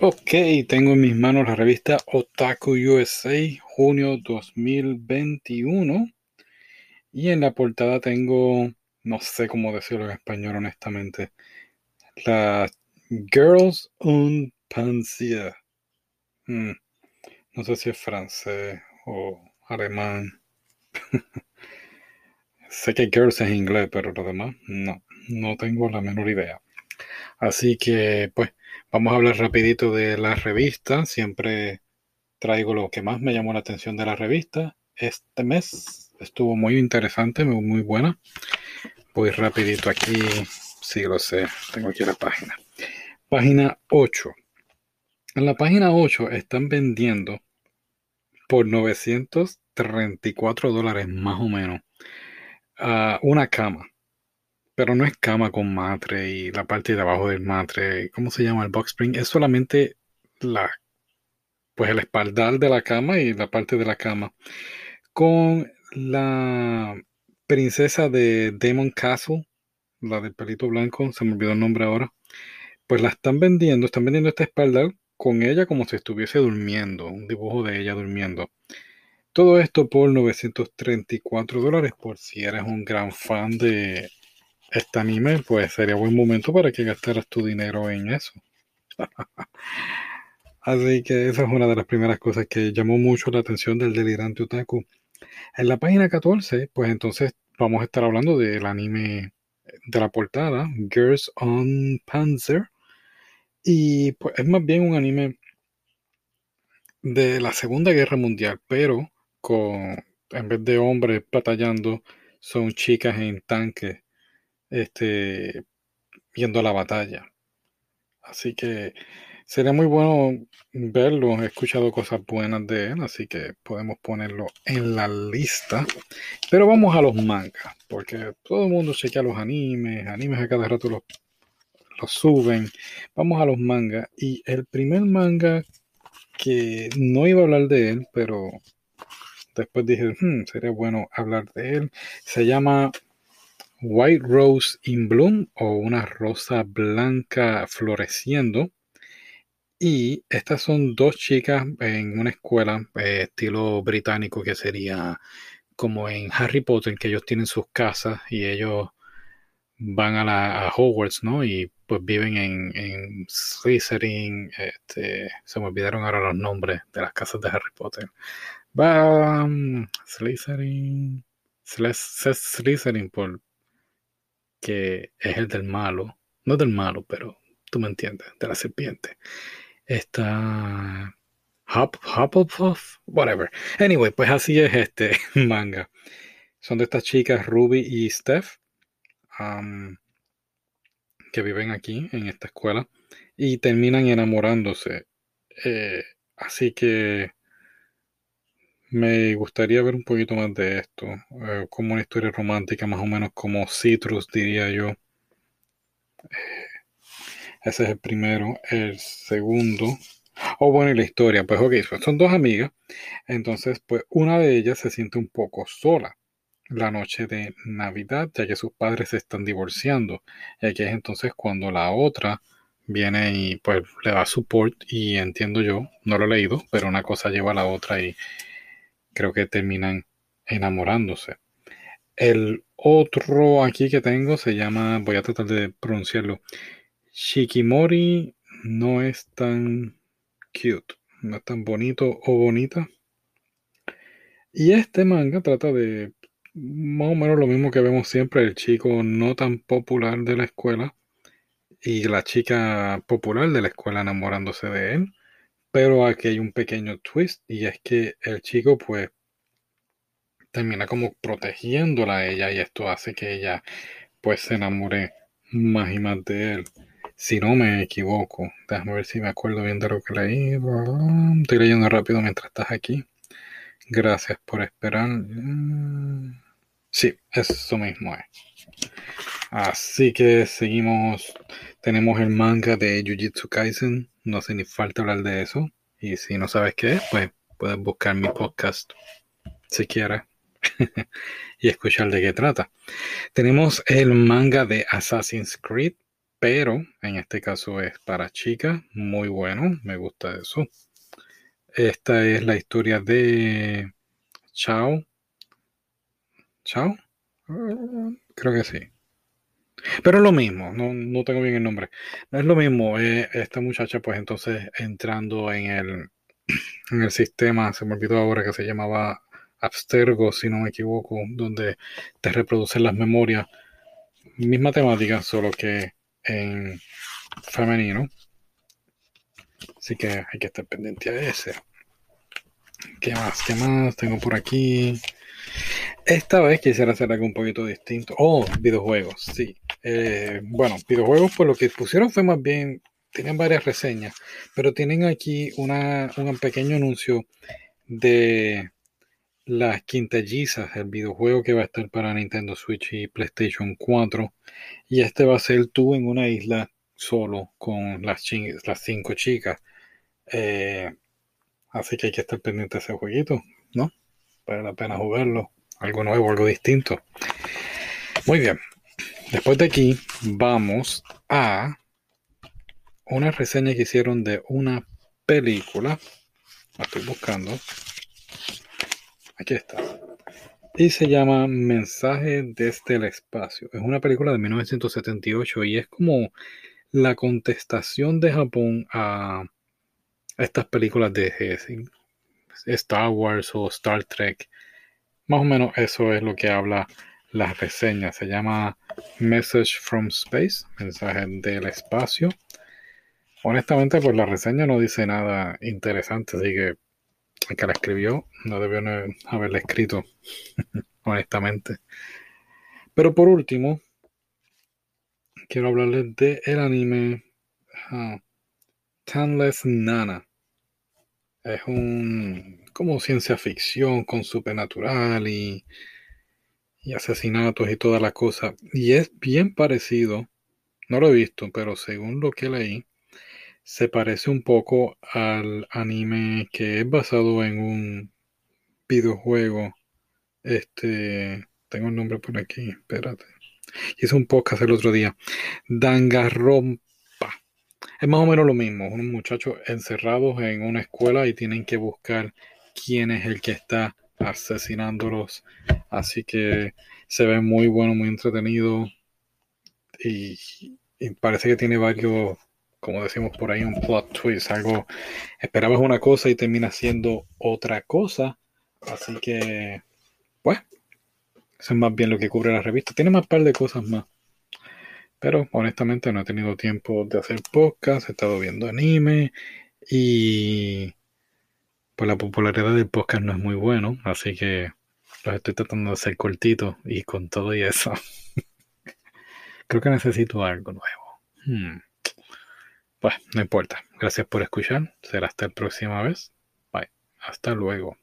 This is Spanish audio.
Ok, tengo en mis manos la revista Otaku USA, junio 2021. Y en la portada tengo, no sé cómo decirlo en español honestamente, la Girls un Pansier. Hmm, no sé si es francés o alemán. sé que Girls es inglés, pero lo demás no, no tengo la menor idea. Así que, pues, vamos a hablar rapidito de la revista. Siempre traigo lo que más me llamó la atención de la revista. Este mes estuvo muy interesante, muy, buena. Voy rapidito aquí, sí lo sé, tengo aquí la página. Página 8. En la página 8 están vendiendo por 934 dólares más o menos una cama pero no es cama con matre y la parte de abajo del matre, ¿cómo se llama el box spring? Es solamente la, pues el espaldar de la cama y la parte de la cama. Con la princesa de Demon Castle, la del pelito blanco, se me olvidó el nombre ahora, pues la están vendiendo, están vendiendo este espaldar con ella como si estuviese durmiendo, un dibujo de ella durmiendo. Todo esto por 934 dólares, por si eres un gran fan de este anime, pues sería buen momento para que gastaras tu dinero en eso. Así que esa es una de las primeras cosas que llamó mucho la atención del delirante otaku. En la página 14, pues entonces vamos a estar hablando del anime de la portada, Girls on Panzer. Y pues es más bien un anime de la Segunda Guerra Mundial, pero con en vez de hombres batallando, son chicas en tanques este, viendo la batalla. Así que sería muy bueno verlo. He escuchado cosas buenas de él, así que podemos ponerlo en la lista. Pero vamos a los mangas, porque todo el mundo chequea los animes, animes a cada rato los, los suben. Vamos a los mangas. Y el primer manga que no iba a hablar de él, pero después dije, hmm, sería bueno hablar de él. Se llama White Rose in Bloom o una rosa blanca floreciendo. Y estas son dos chicas en una escuela eh, estilo británico que sería como en Harry Potter, que ellos tienen sus casas y ellos van a, la, Hogwarts, ¿no? Y pues viven en, en Slytherin, este, se me olvidaron ahora los nombres de las casas de Harry Potter. Va Slytherin, Slytherin por, que es el del malo, no del malo, pero tú me entiendes, de la serpiente. Está Hop, Hufflepuff, whatever. Anyway, pues así es este manga. Son de estas chicas Ruby y Steph que viven aquí en esta escuela y terminan enamorándose. Eh, así que me gustaría ver un poquito más de esto, eh, como una historia romántica, más o menos como Citrus, diría yo. Eh, ese es el primero. El segundo. Oh, bueno, y la historia. Pues ok, pues son dos amigas. Entonces, pues una de ellas se siente un poco sola la noche de Navidad, ya que sus padres se están divorciando. Y aquí es entonces cuando la otra viene y pues le da support y entiendo yo, no lo he leído, pero una cosa lleva a la otra y creo que terminan enamorándose. El otro aquí que tengo se llama, voy a tratar de pronunciarlo, Shikimori no es tan cute, no es tan bonito o bonita. Y este manga trata de más o menos lo mismo que vemos siempre, el chico no tan popular de la escuela y la chica popular de la escuela enamorándose de él. Pero aquí hay un pequeño twist y es que el chico pues termina como protegiéndola a ella y esto hace que ella pues se enamore más y más de él. Si no me equivoco, déjame ver si me acuerdo bien de lo que leí. Estoy leyendo rápido mientras estás aquí. Gracias por esperar. Sí, eso mismo es. Así que seguimos. Tenemos el manga de Jujutsu Kaisen. No sé ni falta hablar de eso. Y si no sabes qué es, pues puedes buscar mi podcast si quieres y escuchar de qué trata. Tenemos el manga de Assassin's Creed. pero en este caso es para chicas, muy bueno, me gusta eso. Esta es la historia de Chao. ¿Chao? Creo que sí. Pero es lo mismo, no, tengo bien el nombre. No es lo mismo, eh, esta muchacha pues entonces entrando en el, en el sistema, se me olvidó ahora que se llamaba Abstergo, si no me equivoco, donde te reproducen las memorias. Misma temática, solo que en femenino. Así que hay que estar pendiente a ese. ¿Qué más? ¿Qué más tengo por aquí? Esta vez quisiera hacer algo un poquito distinto. Oh, videojuegos, sí. Eh, bueno, videojuegos, por lo que pusieron fue más bien, tienen varias reseñas, pero tienen aquí una, un pequeño anuncio de las quintellizas, el videojuego que va a estar para Nintendo Switch y PlayStation 4. Y este va a ser tú en una isla solo con las, las cinco chicas. Eh, así que hay que estar pendiente de ese jueguito, ¿no? Vale la pena jugarlo. Algo nuevo, algo distinto. Muy bien. Después de aquí vamos a una reseña que hicieron de una película. La estoy buscando. Aquí está. Y se llama Mensaje desde el espacio. Es una película de 1978 y es como la contestación de Japón a estas películas de Star Wars o Star Trek. Más o menos eso es lo que habla la reseña. Se llama Message from Space, mensaje del espacio. Honestamente, pues la reseña no dice nada interesante, así que el que la escribió no debió haberla escrito, honestamente. Pero por último, quiero hablarles de el anime uh, Tanless Nana. Es un como ciencia ficción con supernatural y, y asesinatos y toda la cosa. Y es bien parecido, no lo he visto, pero según lo que leí, se parece un poco al anime que es basado en un videojuego. Este, tengo el nombre por aquí, espérate. Hice un podcast el otro día. Dangarompa. Es más o menos lo mismo. Unos muchachos encerrados en una escuela y tienen que buscar quién es el que está asesinándolos. Así que se ve muy bueno, muy entretenido. y parece que tiene varios como decimos por ahí, un plot twist, algo, esperabas una cosa y termina siendo otra cosa, así que, pues, eso es más bien lo que cubre la revista, tiene más par de cosas más, pero honestamente no he tenido tiempo de hacer podcast, he estado viendo anime y pues la popularidad del podcast no es muy bueno, así que los estoy tratando de hacer cortitos y con todo y eso, creo que necesito algo nuevo. Hmm. Pues no importa. Gracias por escuchar. Será hasta la próxima vez. Bye. Hasta luego.